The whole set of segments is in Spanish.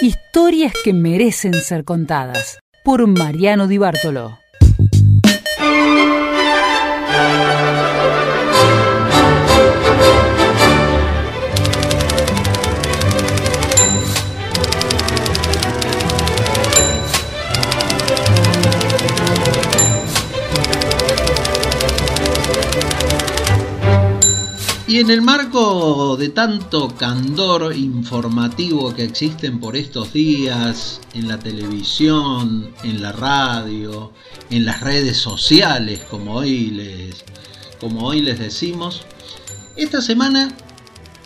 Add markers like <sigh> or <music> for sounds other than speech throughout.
Historias que merecen ser contadas por Mariano Di Bartolo. Y en el marco de tanto candor informativo que existen por estos días en la televisión, en la radio, en las redes sociales, como hoy les, como hoy les decimos, esta semana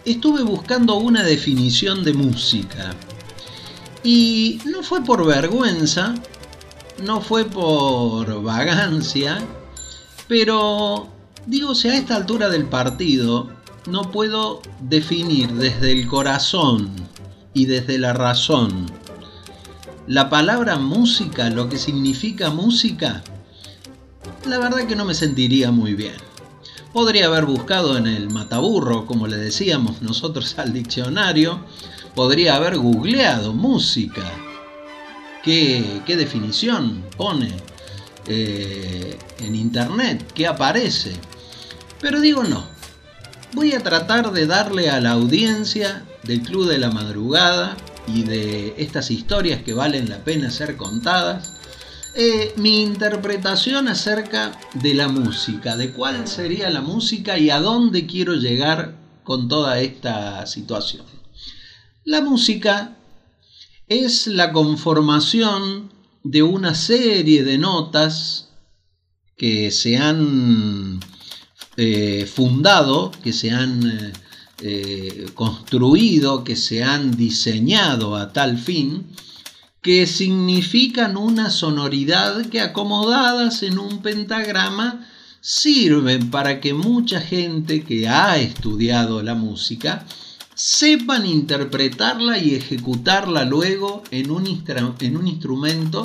estuve buscando una definición de música. Y no fue por vergüenza, no fue por vagancia, pero digo, si a esta altura del partido no puedo definir desde el corazón y desde la razón la palabra música, lo que significa música, la verdad que no me sentiría muy bien. Podría haber buscado en el mataburro, como le decíamos nosotros al diccionario, podría haber googleado música. ¿Qué, qué definición pone eh, en internet? ¿Qué aparece? Pero digo no, voy a tratar de darle a la audiencia del Club de la Madrugada y de estas historias que valen la pena ser contadas, eh, mi interpretación acerca de la música, de cuál sería la música y a dónde quiero llegar con toda esta situación. La música es la conformación de una serie de notas que se han eh, fundado, que se han eh, eh, construido, que se han diseñado a tal fin, que significan una sonoridad que acomodadas en un pentagrama sirven para que mucha gente que ha estudiado la música sepan interpretarla y ejecutarla luego en un, en un instrumento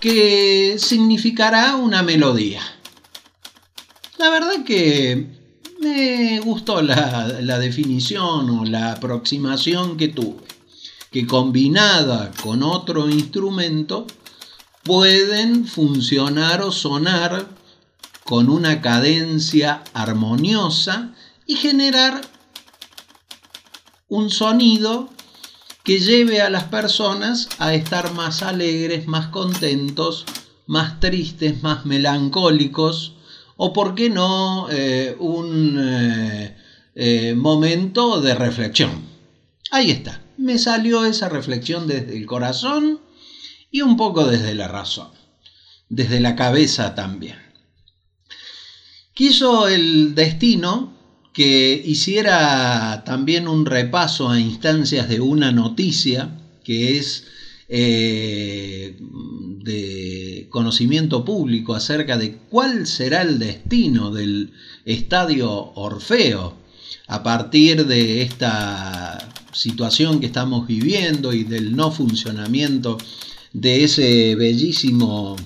que significará una melodía. La verdad que me gustó la, definición o la aproximación que tuve, que combinada con otro instrumento pueden funcionar o sonar con una cadencia armoniosa y generar un sonido que lleve a las personas a estar más alegres, más contentos, más tristes, más melancólicos o por qué no eh, un eh, eh, momento de reflexión. Ahí está, me salió esa reflexión desde el corazón y un poco desde la razón, desde la cabeza también. Quiso el destino que hiciera también un repaso a instancias de una noticia que es de conocimiento público acerca de cuál será el destino del estadio Orfeo a partir de esta situación que estamos viviendo y del no funcionamiento de ese bellísimo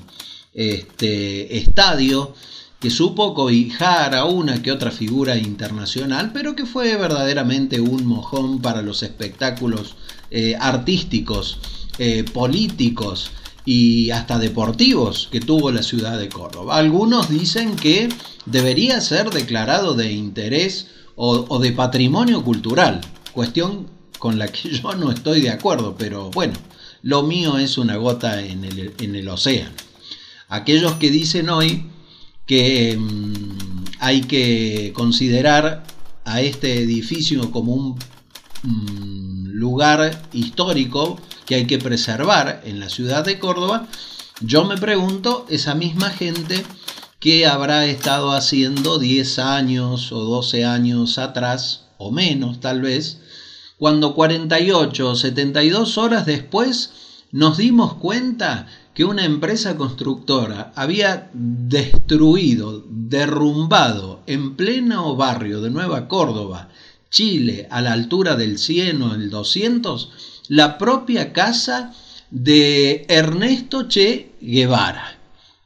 este, estadio que supo cobijar a una que otra figura internacional, pero que fue verdaderamente un mojón para los espectáculos eh, artísticos, eh, políticos, y hasta deportivos que tuvo la ciudad de Córdoba. Algunos dicen que debería ser declarado de interés o, de patrimonio cultural, cuestión con la que <laughs> yo no estoy de acuerdo, pero bueno, lo mío es una gota en el, océano. Aquellos que dicen hoy que mm, hay que considerar a este edificio como un mm, lugar histórico que hay que preservar en la ciudad de Córdoba, yo me pregunto, esa misma gente que habrá estado haciendo 10 años o 12 años atrás, o menos tal vez, cuando 48 o 72 horas después nos dimos cuenta que una empresa constructora había destruido, derrumbado en pleno barrio de Nueva Córdoba, Chile, a la altura del 100 o el 200, la propia casa de Ernesto Che Guevara.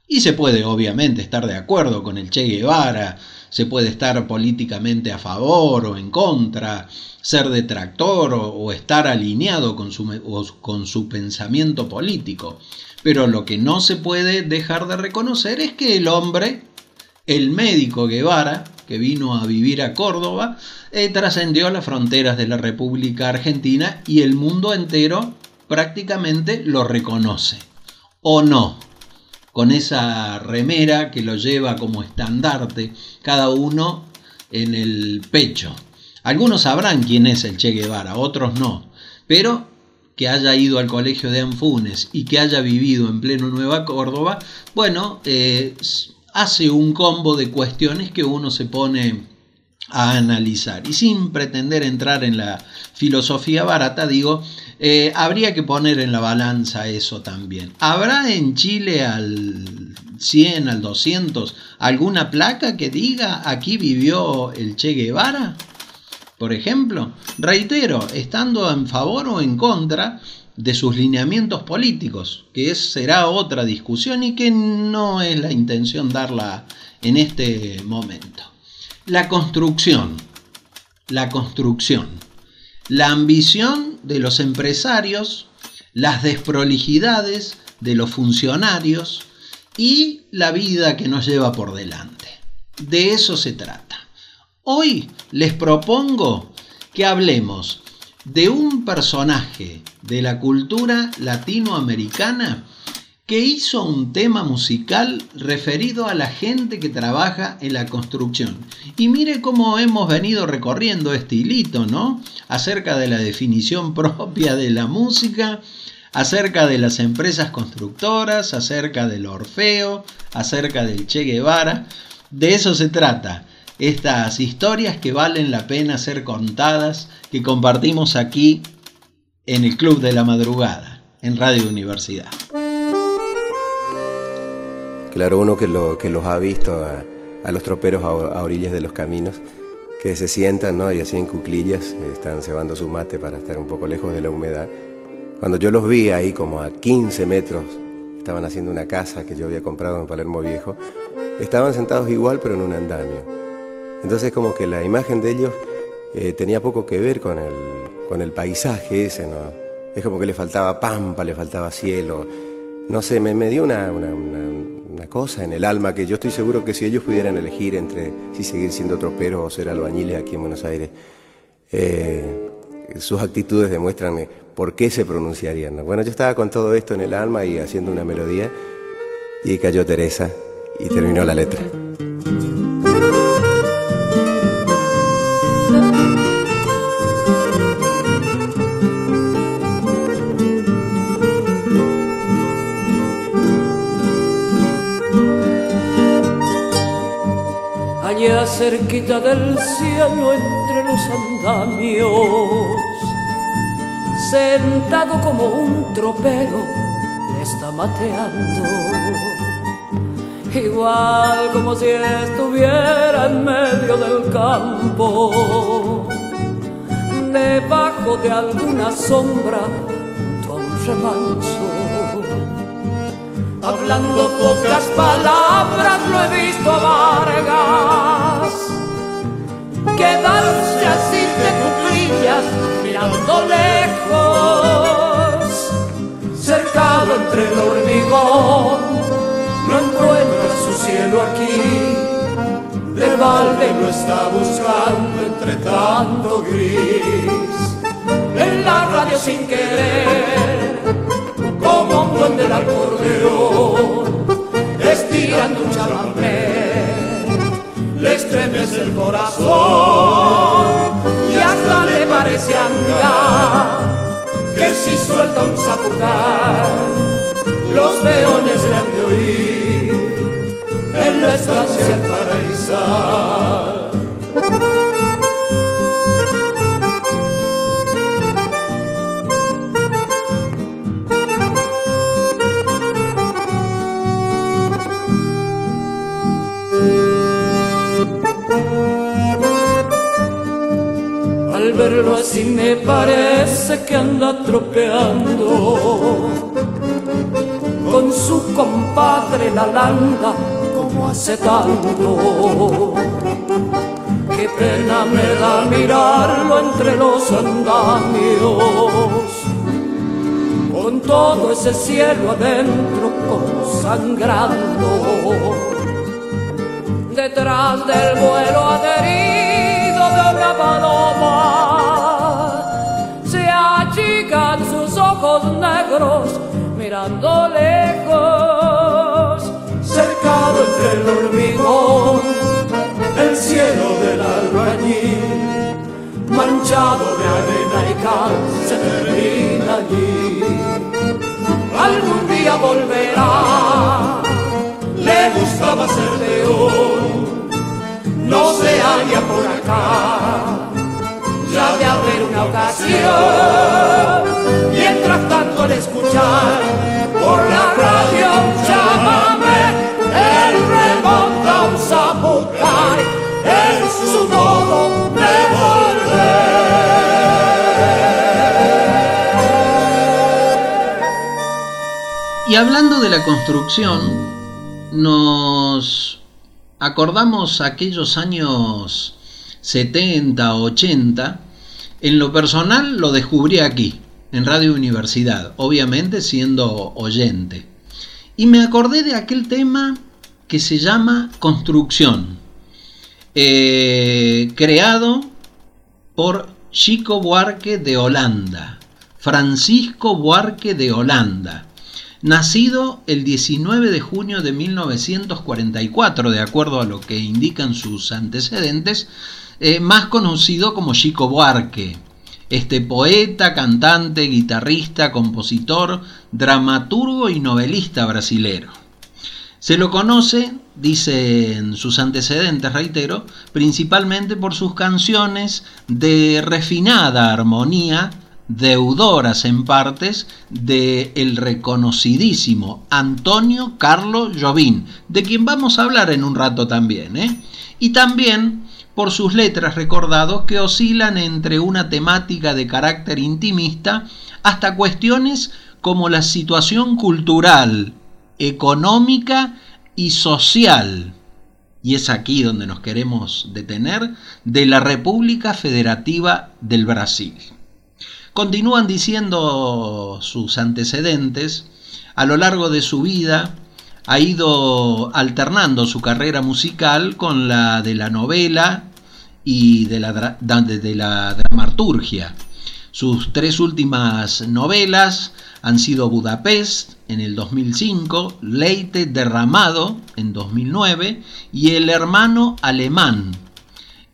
Y se puede obviamente estar de acuerdo con el Che Guevara, se puede estar políticamente a favor o en contra, ser detractor o, estar alineado con su, con su pensamiento político. Pero lo que no se puede dejar de reconocer es que el hombre, el médico Guevara, que vino a vivir a Córdoba, eh, trascendió las fronteras de la República Argentina y el mundo entero prácticamente lo reconoce. ¿O no? Con esa remera que lo lleva como estandarte, cada uno en el pecho. Algunos sabrán quién es el Che Guevara, otros no. Pero que haya ido al colegio de Anfunes y que haya vivido en pleno Nueva Córdoba, bueno, eh, hace un combo de cuestiones que uno se pone a analizar. Y sin pretender entrar en la filosofía barata, digo, eh, habría que poner en la balanza eso también. ¿Habrá en Chile al 100, al 200, alguna placa que diga aquí vivió el Che Guevara? Por ejemplo, reitero, estando en favor o en contra de sus lineamientos políticos, que será otra discusión y que no es la intención darla en este momento. La construcción, la construcción, la ambición de los empresarios, las desprolijidades de los funcionarios y la vida que nos lleva por delante. De eso se trata. Hoy les propongo que hablemos de un personaje de la cultura latinoamericana que hizo un tema musical referido a la gente que trabaja en la construcción. Y mire cómo hemos venido recorriendo este hilito, ¿no? Acerca de la definición <laughs> propia de la música, acerca de las empresas constructoras, acerca del Orfeo, acerca del Che Guevara. De eso se trata estas historias que valen la pena ser contadas, que compartimos aquí en el Club de la Madrugada, en Radio Universidad. Claro, uno que, lo, que los ha visto a, los troperos a, orillas de los caminos, que se sientan ¿no? y así en cuclillas, están cebando su mate para estar un poco lejos de la humedad. Cuando yo los vi ahí como a 15 metros, estaban haciendo una casa que yo había comprado en Palermo Viejo, estaban sentados igual pero en un andamio. Entonces como que la imagen de ellos eh, tenía poco que ver con el, con el paisaje ese, ¿no? Es como que le faltaba pampa, le faltaba cielo. No sé, me, dio una, una, una, cosa en el alma que yo estoy seguro que si ellos pudieran elegir entre si seguir siendo troperos o ser albañiles aquí en Buenos Aires, eh, sus actitudes demuestran por qué se pronunciarían. Bueno, yo estaba con todo esto en el alma y haciendo una melodía y cayó Teresa y terminó la letra. Cerquita del cielo entre los andamios, sentado como un tropero, está mateando. Igual como si estuviera en medio del campo, debajo de alguna sombra, tu remanso hablando pocas palabras lo he visto a Vargas. Quedarse así de cuclillas mirando lejos. Cercado entre el hormigón no encuentra su cielo aquí. De balde lo está buscando entre tanto gris. En la radio sin querer como un buen del acordeón, estirando un chamamé, le estremece el corazón y hasta le parece andar que si suelta un zapucar, los peones le han de oír en la estancia paraíso. Verlo así me parece que anda tropeando con su compadre la landa como hace tanto Qué pena me da mirarlo entre los andamios. Con todo ese cielo adentro como sangrando. Detrás del vuelo adherido de una paloma ojos negros mirando lejos, cercado entre el hormigón, el cielo del albañil, manchado de arena y cal, se termina allí. Algún día volverá, le gustaba ser león, no se halla por acá ya de haber una ocasión. Por la radio llámame, él remonta un zapucay en su modo de volver. Y hablando de la construcción, nos acordamos aquellos años 70, 80, en lo personal lo descubrí aquí, en Radio Universidad, obviamente siendo oyente. Y me acordé de aquel tema que se llama Construcción, eh, creado por Chico Buarque de Holanda, Francisco Buarque de Holanda, nacido el 19 de junio de 1944, de acuerdo a lo que indican sus antecedentes, eh, más conocido como Chico Buarque. Este poeta, cantante, guitarrista, compositor, dramaturgo y novelista brasilero. Se lo conoce, dicen sus antecedentes, reitero, principalmente por sus canciones de refinada armonía, deudoras en partes, de el reconocidísimo Antonio Carlo Jobim, de quien vamos a hablar en un rato también, ¿eh? y también por sus letras recordados que oscilan entre una temática de carácter intimista hasta cuestiones como la situación cultural, económica y social, y es aquí donde nos queremos detener, de la República Federativa del Brasil. Continúan diciendo sus antecedentes, a lo largo de su vida ha ido alternando su carrera musical con la de la novela y de la, de la dramaturgia. Sus tres últimas novelas han sido Budapest en el 2005, Leite Derramado en 2009 y El Hermano Alemán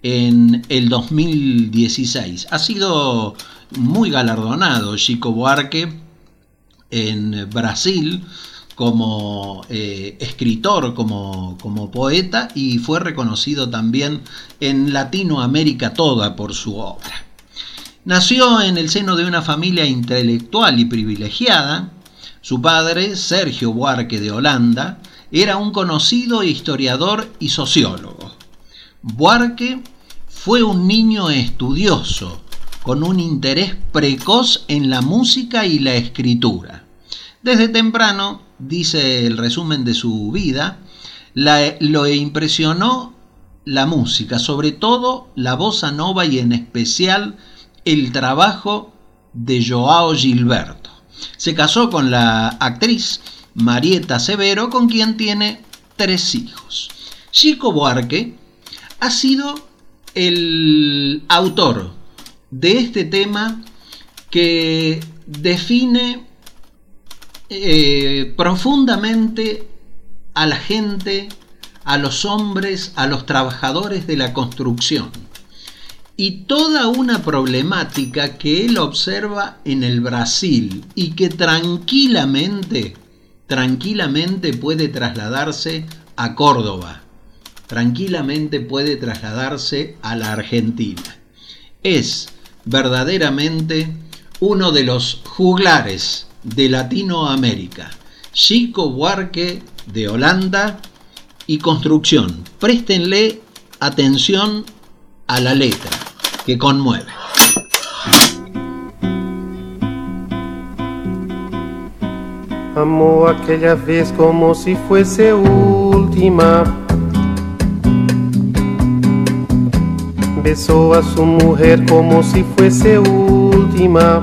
en el 2016. Ha sido muy galardonado Chico Buarque en Brasil como eh, escritor, como, como, poeta y fue reconocido también en Latinoamérica toda por su obra. Nació en el seno de una familia intelectual y privilegiada. Su padre, Sergio Buarque de Holanda, era un conocido historiador y sociólogo. Buarque fue un niño estudioso, con un interés precoz en la música y la escritura. Desde temprano dice el resumen de su vida, lo impresionó la música, sobre todo la bossa nova y en especial el trabajo de Joao Gilberto. Se casó con la actriz Marieta Severo, con quien tiene tres hijos. Chico Buarque ha sido el autor de este tema que define eh, profundamente a la gente, a los hombres, a los trabajadores de la construcción. Y toda una problemática que él observa en el Brasil y que tranquilamente, tranquilamente puede trasladarse a Córdoba, tranquilamente puede trasladarse a la Argentina. Es verdaderamente uno de los juglares de Latinoamérica, Chico Buarque de Holanda y Construcción. Préstenle atención a la letra, que conmueve. Amó aquella vez como si fuese última. besó a su mujer como si fuese última.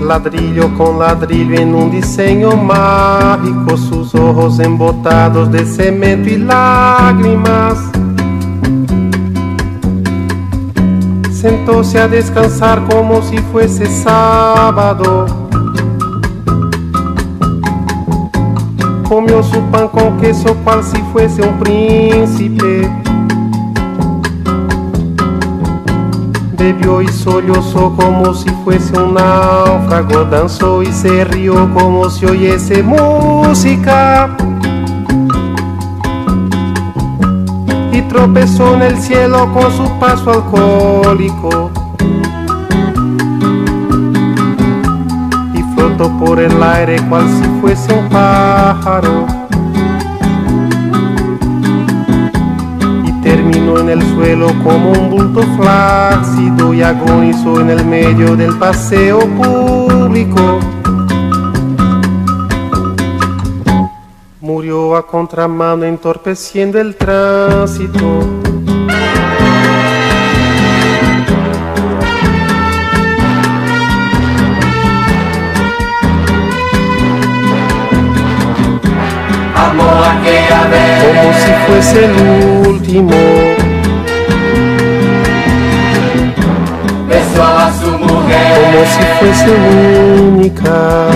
Ladrillo con ladrillo en un diseño mágico, sus ojos embotados de cemento y lágrimas. Sentóse a descansar como si fuese sábado. Comió su pan con queso cual si fuese un príncipe. Bebió y sollozó como si fuese un náufrago. Danzó y se rió como si oyese música. Y tropezó en el cielo con su paso alcohólico. flotó por el aire cual si fuese un pájaro. Terminó en el suelo como un bulto flácido y agonizó en el medio del paseo público. Murió a contramano entorpeciendo el tránsito. como si fuese el último. Si fuese única.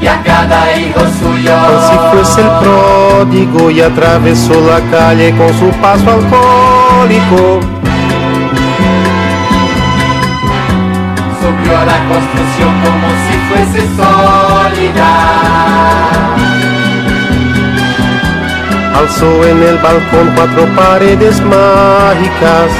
y a cada hijo suyo. Como si fuese el pródigo y atravesó la calle con su paso alcohólico. Subió a la construcción como si fuese sólida. Alzó en el balcón cuatro paredes mágicas.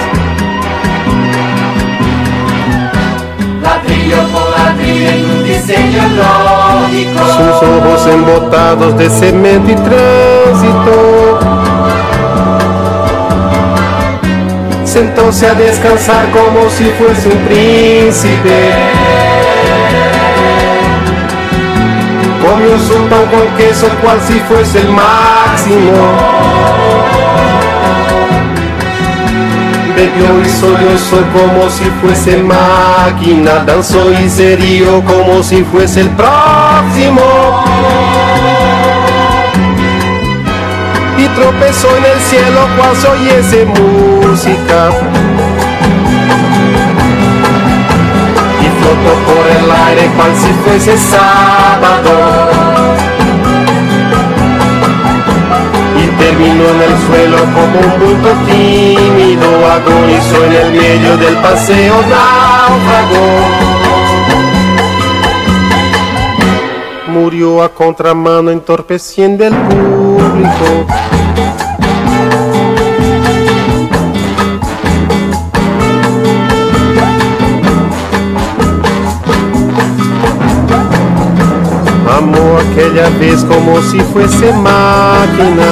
Ladrillo por ladrillo en un diseño lógico. Sus ojos embotados de cemento y tránsito. Sentóse a descansar como si fuese un príncipe. Comió su pan con queso cual si fuese el máximo. Bebió y sollozó como si fuese máquina. Danzó y se rió como si fuese el próximo. Y tropezó en el cielo cual se oyese música. Y flotó por el aire cual si fuese sábado. Terminó en el suelo como un bulto tímido, agonizó en el medio del paseo náufrago. Murió a contramano entorpeciendo el público. Amó aquella vez como si fuese máquina.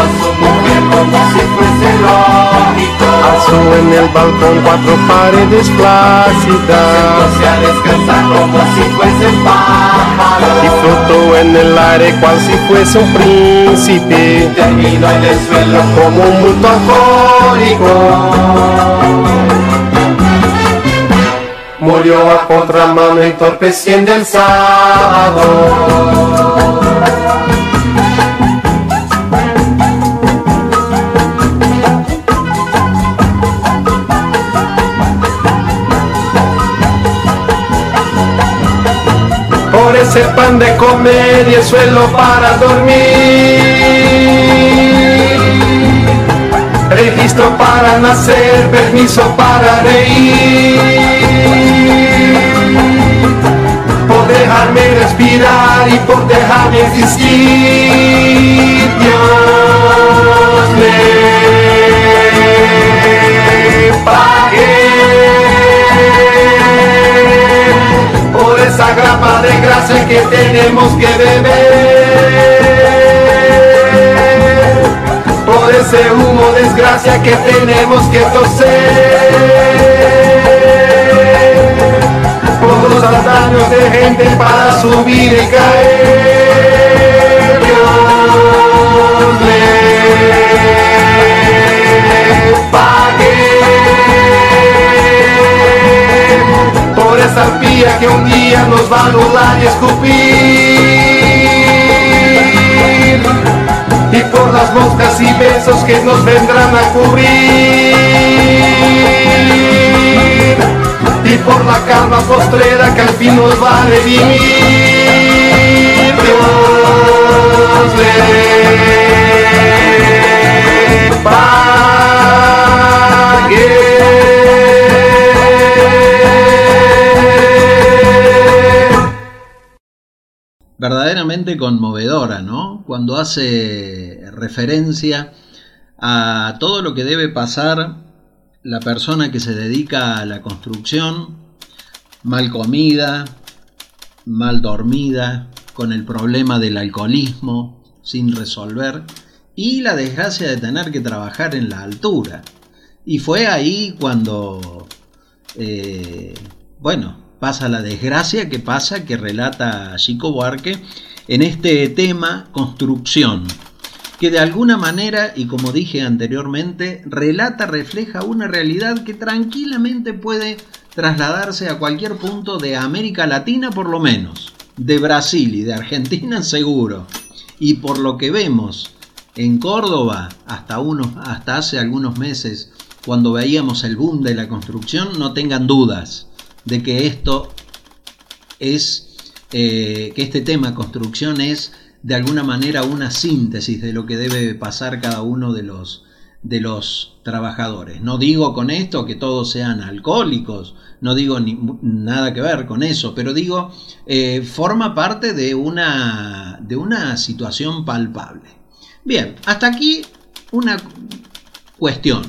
a su mujer como si fuese lógico. Alzó en el balcón cuatro paredes plácidas. Se a descansar como si fuese pájaro. Y flotó en el aire cual si fuese un príncipe. Terminó en el suelo Como un bulto alcohólico. Murió a contramano entorpeciendo el sábado. Por ese pan de comer y el suelo para dormir. Registro para nacer, permiso para reír. dejarme respirar y por dejarme existir. Dios me pague por esa grapa de gracia que tenemos que beber. Por ese humo desgracia que tenemos que toser los antaños de gente para subir y caer. Dios le pague por esa pía que un día nos va a anular y escupir. Y por las moscas y besos que nos vendrán a cubrir y por la calma postrera que al fin nos va a redimir. Verdaderamente conmovedora, ¿no? Cuando hace referencia a todo lo que debe pasar la persona que se dedica a la construcción, mal comida, mal dormida, con el problema del alcoholismo sin resolver y la desgracia de tener que trabajar en la altura. Y fue ahí cuando, eh, bueno, pasa la desgracia que pasa, que relata Chico Buarque en este tema construcción que de alguna manera, y como dije anteriormente, relata, refleja una realidad que tranquilamente puede trasladarse a cualquier punto de América Latina por lo menos, de Brasil y de Argentina <laughs> seguro. Y por lo que vemos en Córdoba, hasta, unos, hasta hace algunos meses, cuando veíamos el boom de la construcción, no tengan dudas de que esto es, eh, que este tema construcción es de alguna manera una síntesis de lo que debe pasar cada uno de los, de los trabajadores. No digo con esto que todos sean alcohólicos, no digo ni, nada que ver con eso, pero digo, eh, forma parte de una, de una situación palpable. Bien, hasta aquí una cuestión.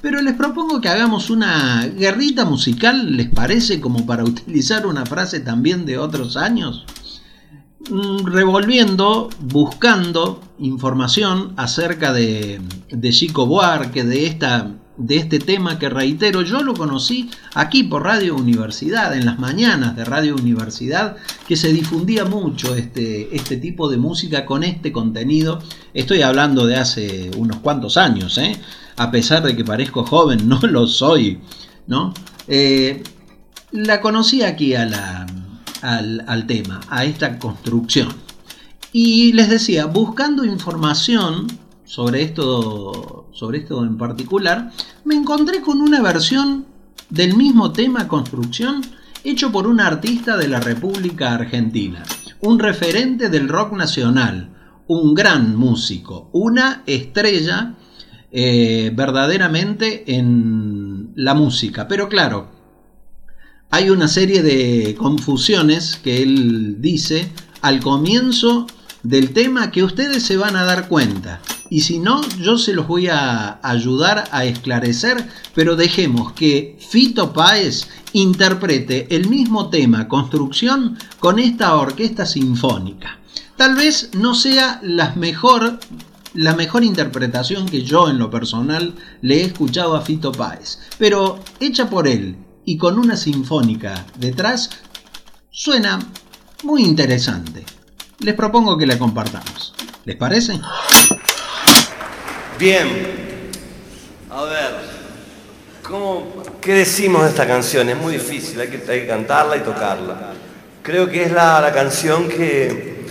Pero les propongo que hagamos una guerrita musical, ¿les parece? Como para utilizar una frase también de otros años. Mm, revolviendo, buscando información acerca de, Chico Buarque, de, esta, de este tema que reitero, yo lo conocí aquí por Radio Universidad, en las mañanas de Radio Universidad, que se difundía mucho este, este tipo de música con este contenido. Estoy hablando de hace unos cuantos años, ¿eh? a pesar de que parezco joven, <laughs> no lo soy, ¿no? Eh, la conocí aquí a la, al, tema, a esta construcción. Y les decía, buscando información sobre esto, sobre esto en particular, me encontré con una versión del mismo tema construcción hecho por un artista de la República Argentina, un referente del rock nacional, un gran músico, una estrella eh, verdaderamente en la música. Pero claro, hay una serie de confusiones que él dice al comienzo del tema que ustedes se van a dar cuenta. Y si no, yo se los voy a ayudar a esclarecer, pero dejemos que Fito Páez interprete el mismo tema, construcción, con esta orquesta sinfónica. Tal vez no sea la mejor, la mejor interpretación que yo en lo personal le he escuchado a Fito Páez, pero hecha por él y con una sinfónica detrás, suena muy interesante. Les propongo que la compartamos. ¿Les parece? Bien. A ver, ¿cómo, ¿qué decimos de esta canción? Es muy difícil, hay que, cantarla y tocarla. Creo que es la, canción que,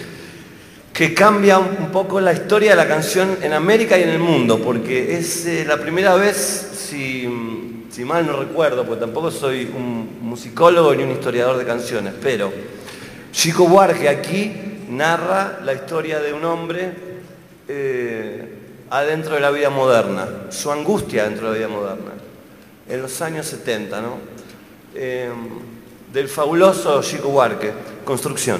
que cambia un poco la historia de la canción en América y en el mundo, porque es eh, la primera vez, si si mal no recuerdo, porque tampoco soy un musicólogo ni un historiador de canciones, pero Chico Buarque aquí narra la historia de un hombre eh, adentro de la vida moderna, su angustia dentro de la vida moderna, en los años 70, ¿no? Eh, del fabuloso Chico Buarque, Construcción.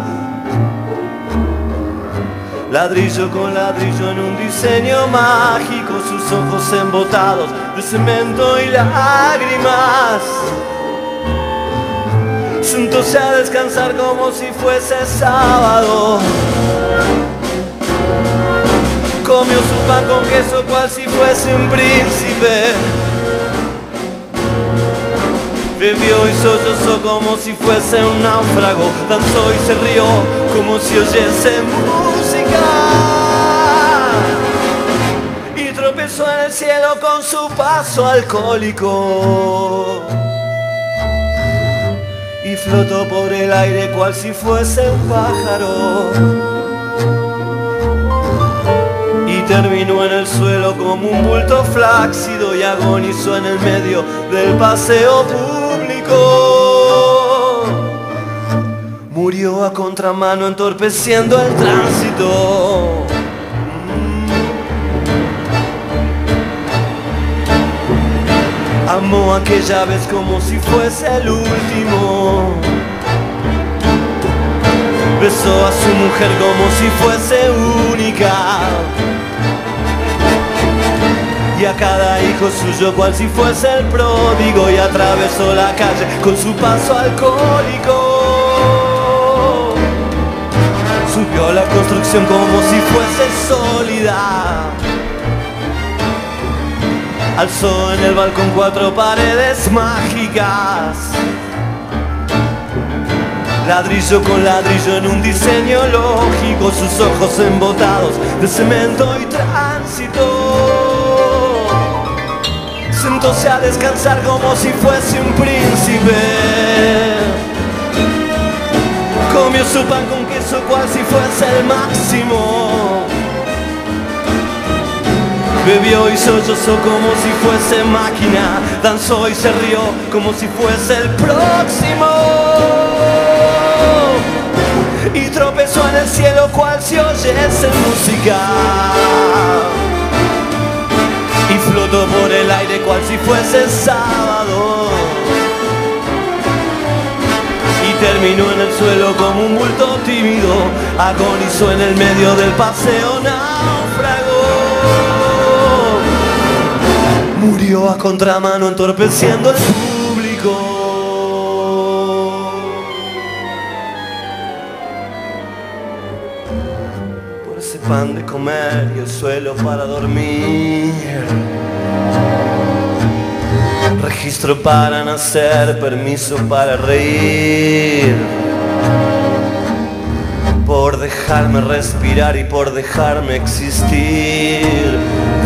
Ladrillo con ladrillo en un diseño mágico, sus ojos embotados de cemento y lágrimas. Sentóse a descansar como si fuese sábado. Comió su pan con queso cual si fuese un príncipe. Bebió y sollozó como si fuese un náufrago. Danzó y se rió como si oyese Y tropezó en el cielo con su paso alcohólico. Y flotó por el aire cual si fuese un pájaro y terminó en el suelo como un bulto flácido y agonizó en el medio del paseo público. Murió a contramano entorpeciendo el tránsito. Amó aquella vez como si fuese el último. Besó a su mujer como si fuese única y a cada hijo suyo cual si fuese el pródigo y atravesó la calle con su paso alcohólico. Subió la construcción como si fuese sólida. Alzó en el balcón cuatro paredes mágicas. Ladrillo con ladrillo en un diseño lógico, sus ojos embotados de cemento y tránsito sentóse a descansar como si fuese un príncipe. Comió su pan con cual si fuese el máximo. Bebió y sollozó como si fuese máquina. Danzó y se rió como si fuese el próximo. Y tropezó en el cielo cual si oyese música y flotó por el aire cual si fuese sábado. Terminó en el suelo como un bulto tímido, agonizó en el medio del paseo náufrago. Murió a contramano entorpeciendo el público. Por ese pan de comer y el suelo para dormir. Registro para nacer, permiso para reír. Por dejarme respirar y por dejarme existir,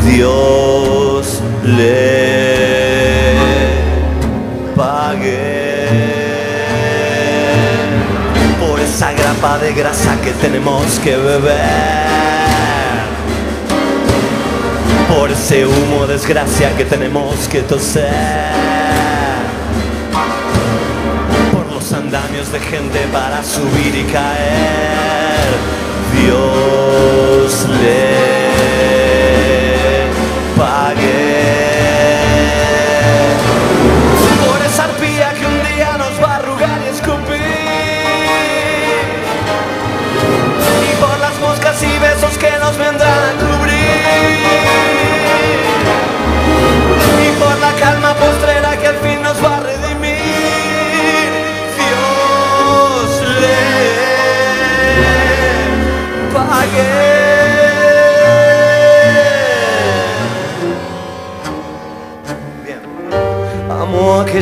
Dios le pague por esa grapa de grasa que tenemos que beber por ese humo desgracia que tenemos que toser. Por los andamios de gente para subir y caer. Dios le pague. Por esa arpía que un día nos va a arrugar y escupir. Y por las moscas y besos que nos vendrán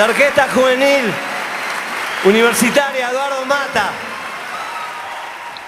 La Orquesta Juvenil Universitaria Eduardo Mata.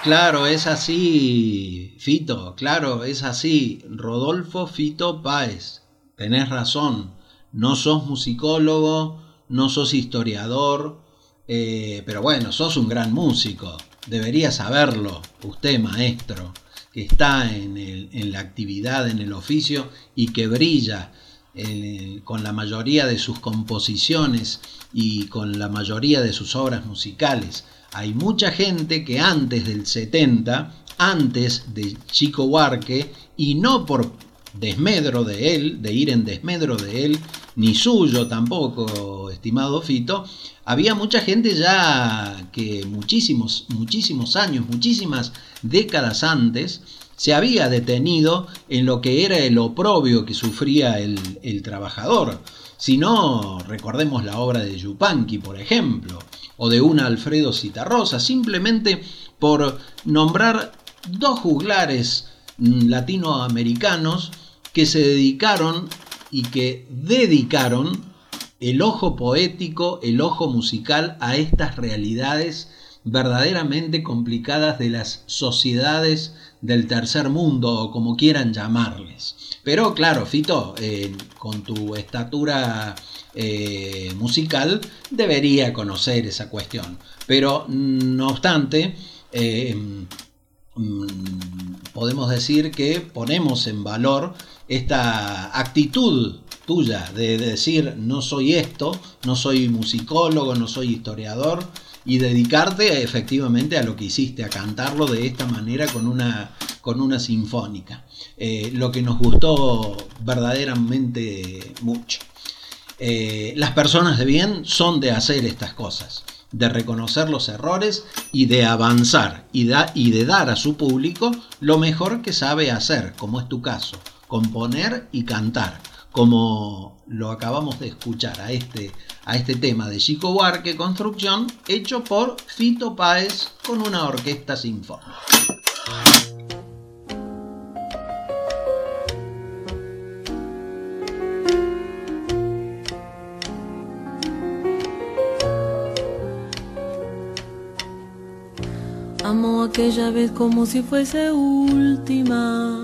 Claro, es así, Fito, claro, es así. Rodolfo Fito Páez, tenés razón, no sos musicólogo, no sos historiador, eh, pero bueno, sos un gran músico, debería saberlo, usted maestro, que está en, el- en la actividad, en el oficio y que brilla eh, con la mayoría de sus composiciones y con la mayoría de sus obras musicales. Hay mucha gente que antes del 70, antes de Chico Huarque, y no por desmedro de él, de ir en desmedro de él, ni suyo tampoco, estimado Fito, había mucha gente ya que muchísimos, muchísimos años, muchísimas décadas antes, se había detenido en lo que era el oprobio que sufría el, trabajador. Si no, recordemos la obra de Yupanqui, por ejemplo, o de una Alfredo Citarrosa, simplemente por nombrar dos juglares mm, latinoamericanos que se dedicaron y que dedicaron el ojo poético, el ojo musical a estas realidades verdaderamente complicadas de las sociedades del tercer mundo o como quieran llamarles. Pero claro, Fito, eh, con tu estatura eh, musical debería conocer esa cuestión. Pero mm, no obstante, eh, mm, podemos decir que ponemos en valor esta actitud tuya de decir no soy esto, no soy musicólogo, no soy historiador y dedicarte efectivamente a lo que hiciste, a cantarlo de esta manera con una, con una sinfónica. Eh, lo que nos gustó verdaderamente mucho. Eh, las personas de bien son de hacer estas cosas, de reconocer los errores y de avanzar y, da, y de dar a su público lo mejor que sabe hacer, como es tu caso, componer y cantar, como lo acabamos de escuchar a este, a este tema de Chico Buarque Construcción, hecho por Fito Páez con una orquesta sinfónica. Amo aquella vez como si fuese última.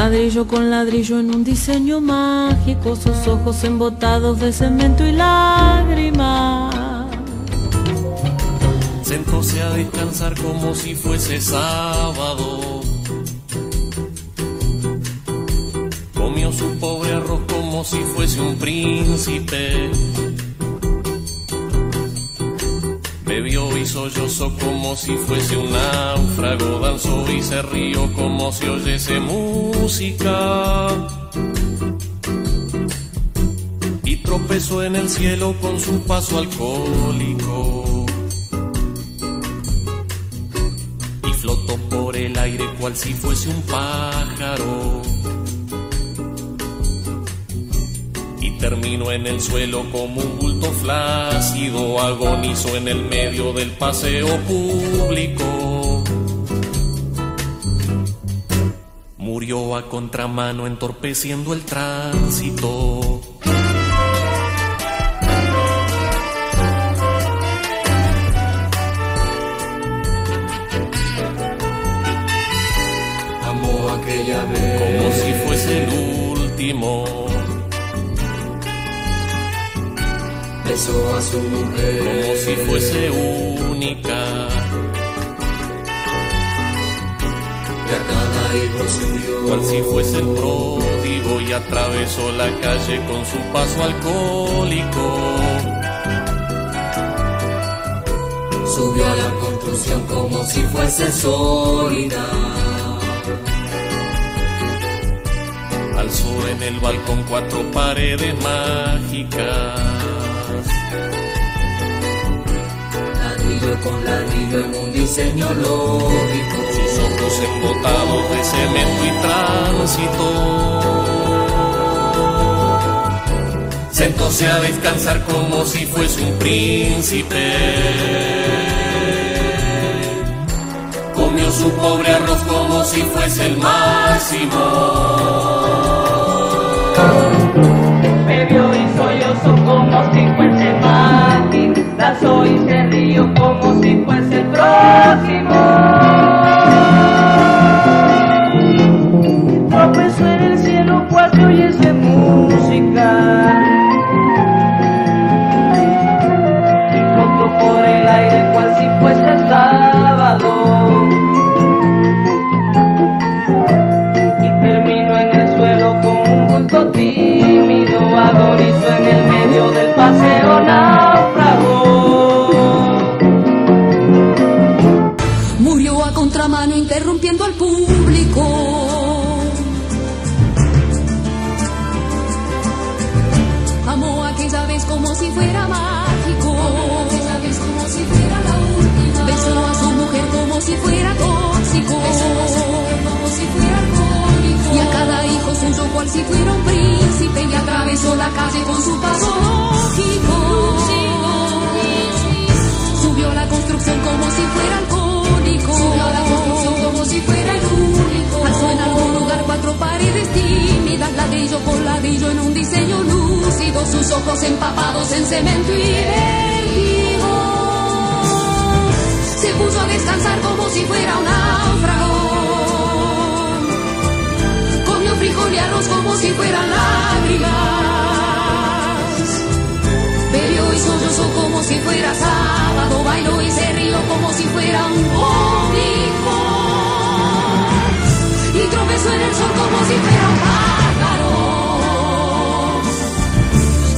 Ladrillo con ladrillo en un diseño mágico, sus ojos embotados de cemento y lágrimas. Sentóse a descansar como si fuese sábado. Comió su pobre arroz como si fuese un príncipe. Y sollozó como si fuese un náufrago, danzó y se rió como si oyese música. Y tropezó en el cielo con su paso alcohólico. Y flotó por el aire cual si fuese un pájaro. Terminó en el suelo como un bulto flácido, agonizó en el medio del paseo público. Murió a contramano entorpeciendo el tránsito. Como si fuese única. Y a cada hijo suyo. Cual si fuese el pródigo y atravesó la calle con su paso alcohólico. Subió a la construcción como si fuese sólida. Alzó en el balcón cuatro paredes mágicas. Ladrillo con ladrillo en un diseño lógico. Sus ojos embotados de cemento y tránsito. Sentóse a descansar como si fuese un príncipe. Comió su pobre arroz como si fuese el máximo. Bebió y sollozó como si fuese Mati, danzó y se rió como si fuese el próximo. Contramano interrumpiendo al público. Amó aquella vez como si fuera mágico. Besó a su mujer como si fuera tóxico. Besó a su mujer como si fuera alcohólico. Y a cada hijo suyo cual si fuera un príncipe. Y atravesó la calle con su paso lógico. Subió la construcción como si fuera alcohólico. Subió a la construcción como si fuera el único. Alzó en algún lugar cuatro paredes tímidas, ladrillo por ladrillo en un diseño lúcido. Sus ojos empapados en cemento y vértigo. Se puso a descansar como si fuera un náufrago. Comió frijol y arroz como si fueran lágrimas. Bebió y sollozó como si fuera sábado, bailó y se rió como si fuera un cómico. Y tropezó en el sol como si fuera un pájaro.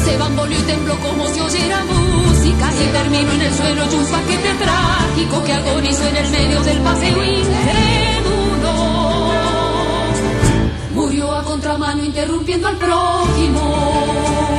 Se bamboleó y tembló como si oyera música. Y terminó en el suelo y un paquete trágico que agonizó en el medio del paseo incrédulo. Murió a contramano interrumpiendo al prójimo.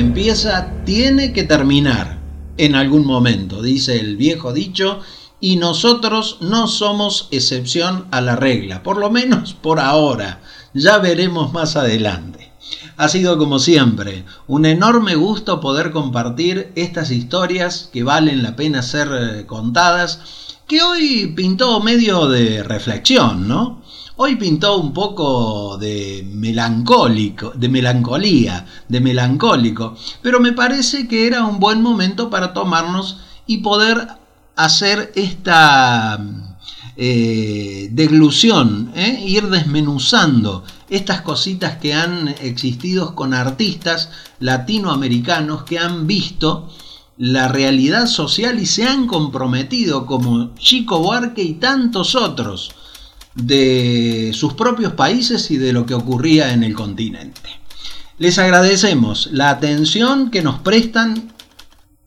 Empieza tiene que terminar en algún momento, dice el viejo dicho, y nosotros no somos excepción a la regla, por lo menos por ahora, ya veremos más adelante. Ha sido como siempre un enorme gusto poder compartir estas historias que valen la pena ser eh, contadas, que hoy pintó medio de reflexión, ¿no? Hoy pintó un poco de melancólico, de melancolía, de melancólico, pero me parece que era un buen momento para tomarnos y poder hacer esta eh, deglución, ¿eh? ir desmenuzando estas cositas que han existido con artistas latinoamericanos que han visto la realidad social y se han comprometido como Chico Buarque y tantos otros de sus propios países y de lo que ocurría en el continente. Les agradecemos la atención que nos prestan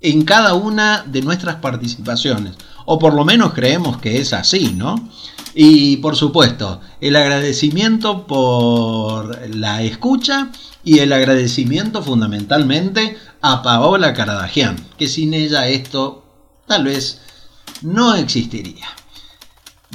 en cada una de nuestras participaciones, o por lo menos creemos que es así, ¿no? Y por supuesto, el agradecimiento por la escucha y el agradecimiento fundamentalmente a Paola Caradagian, que sin ella esto tal vez no existiría.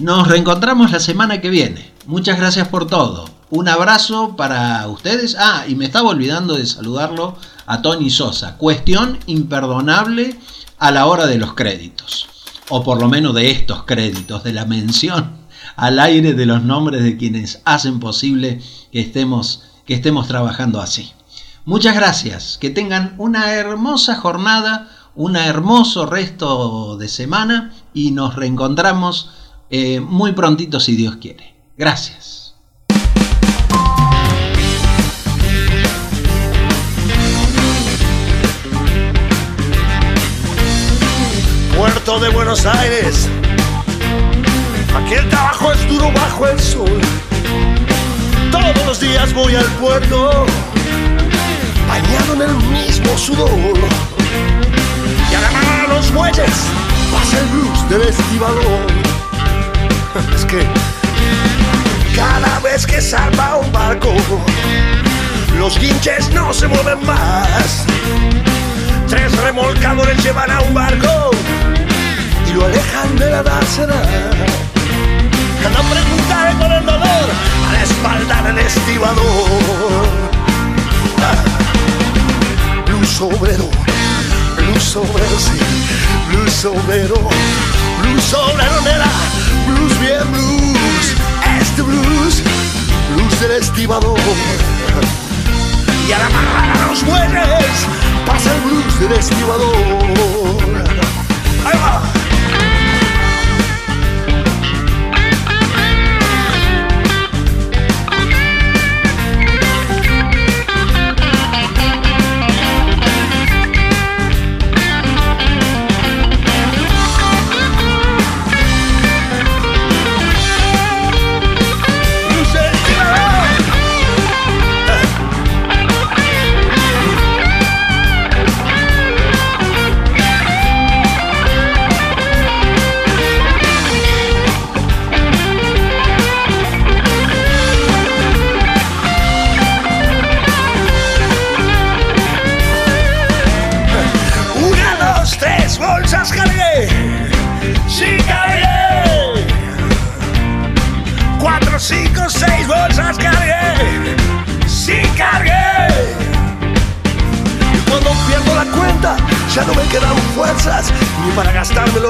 Nos reencontramos la semana que viene. Muchas gracias por todo. Un abrazo para ustedes. Ah, y me estaba olvidando de saludarlo a Tony Sosa. Cuestión imperdonable a la hora de los créditos. O por lo menos de estos créditos, de la mención al aire de los nombres de quienes hacen posible que estemos, que estemos trabajando así. Muchas gracias. Que tengan una hermosa jornada, un hermoso resto de semana y nos reencontramos eh, muy prontito si Dios quiere. Gracias. Puerto de Buenos Aires, aquí el trabajo es duro bajo el sol. Todos los días voy al puerto, bañado en el mismo sudor. Y a la mano los muelles pasa el blues del estibador. Es que cada vez que salva un barco, los guinches no se mueven más. Tres remolcadores llevan a un barco y lo alejan de la dársena. No preguntaré por el dolor a la espalda del estibador. Ah, luz obrero, luz obrero, sí, luz obrero, luz obrero, nena blues, bien blues, este blues, blues del estibador. Y a la amarrar a los bueyes pasa el blues del estibador. Ahí va.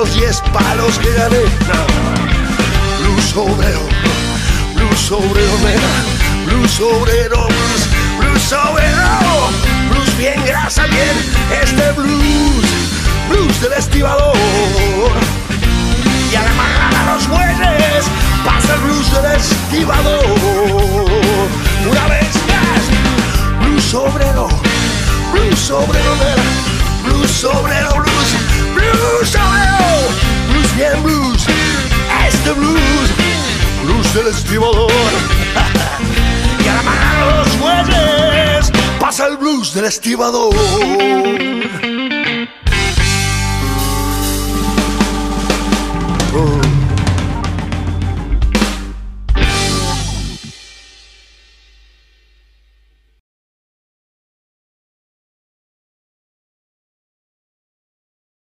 Los 10 palos que gané. Blues obrero, blues obrero, blues obrero, blues, blues obrero, blues bien grasa, bien este blues, blues del estibador. Y a la a los bueyes pasa el blues del estibador. Una vez más, blues obrero, blues obrero, nena blues, obrero blues, blues obrero, blues bien blues, este blues, blues del estibador. <laughs> y a la mano los muelles pasa el blues del estibador. Oh.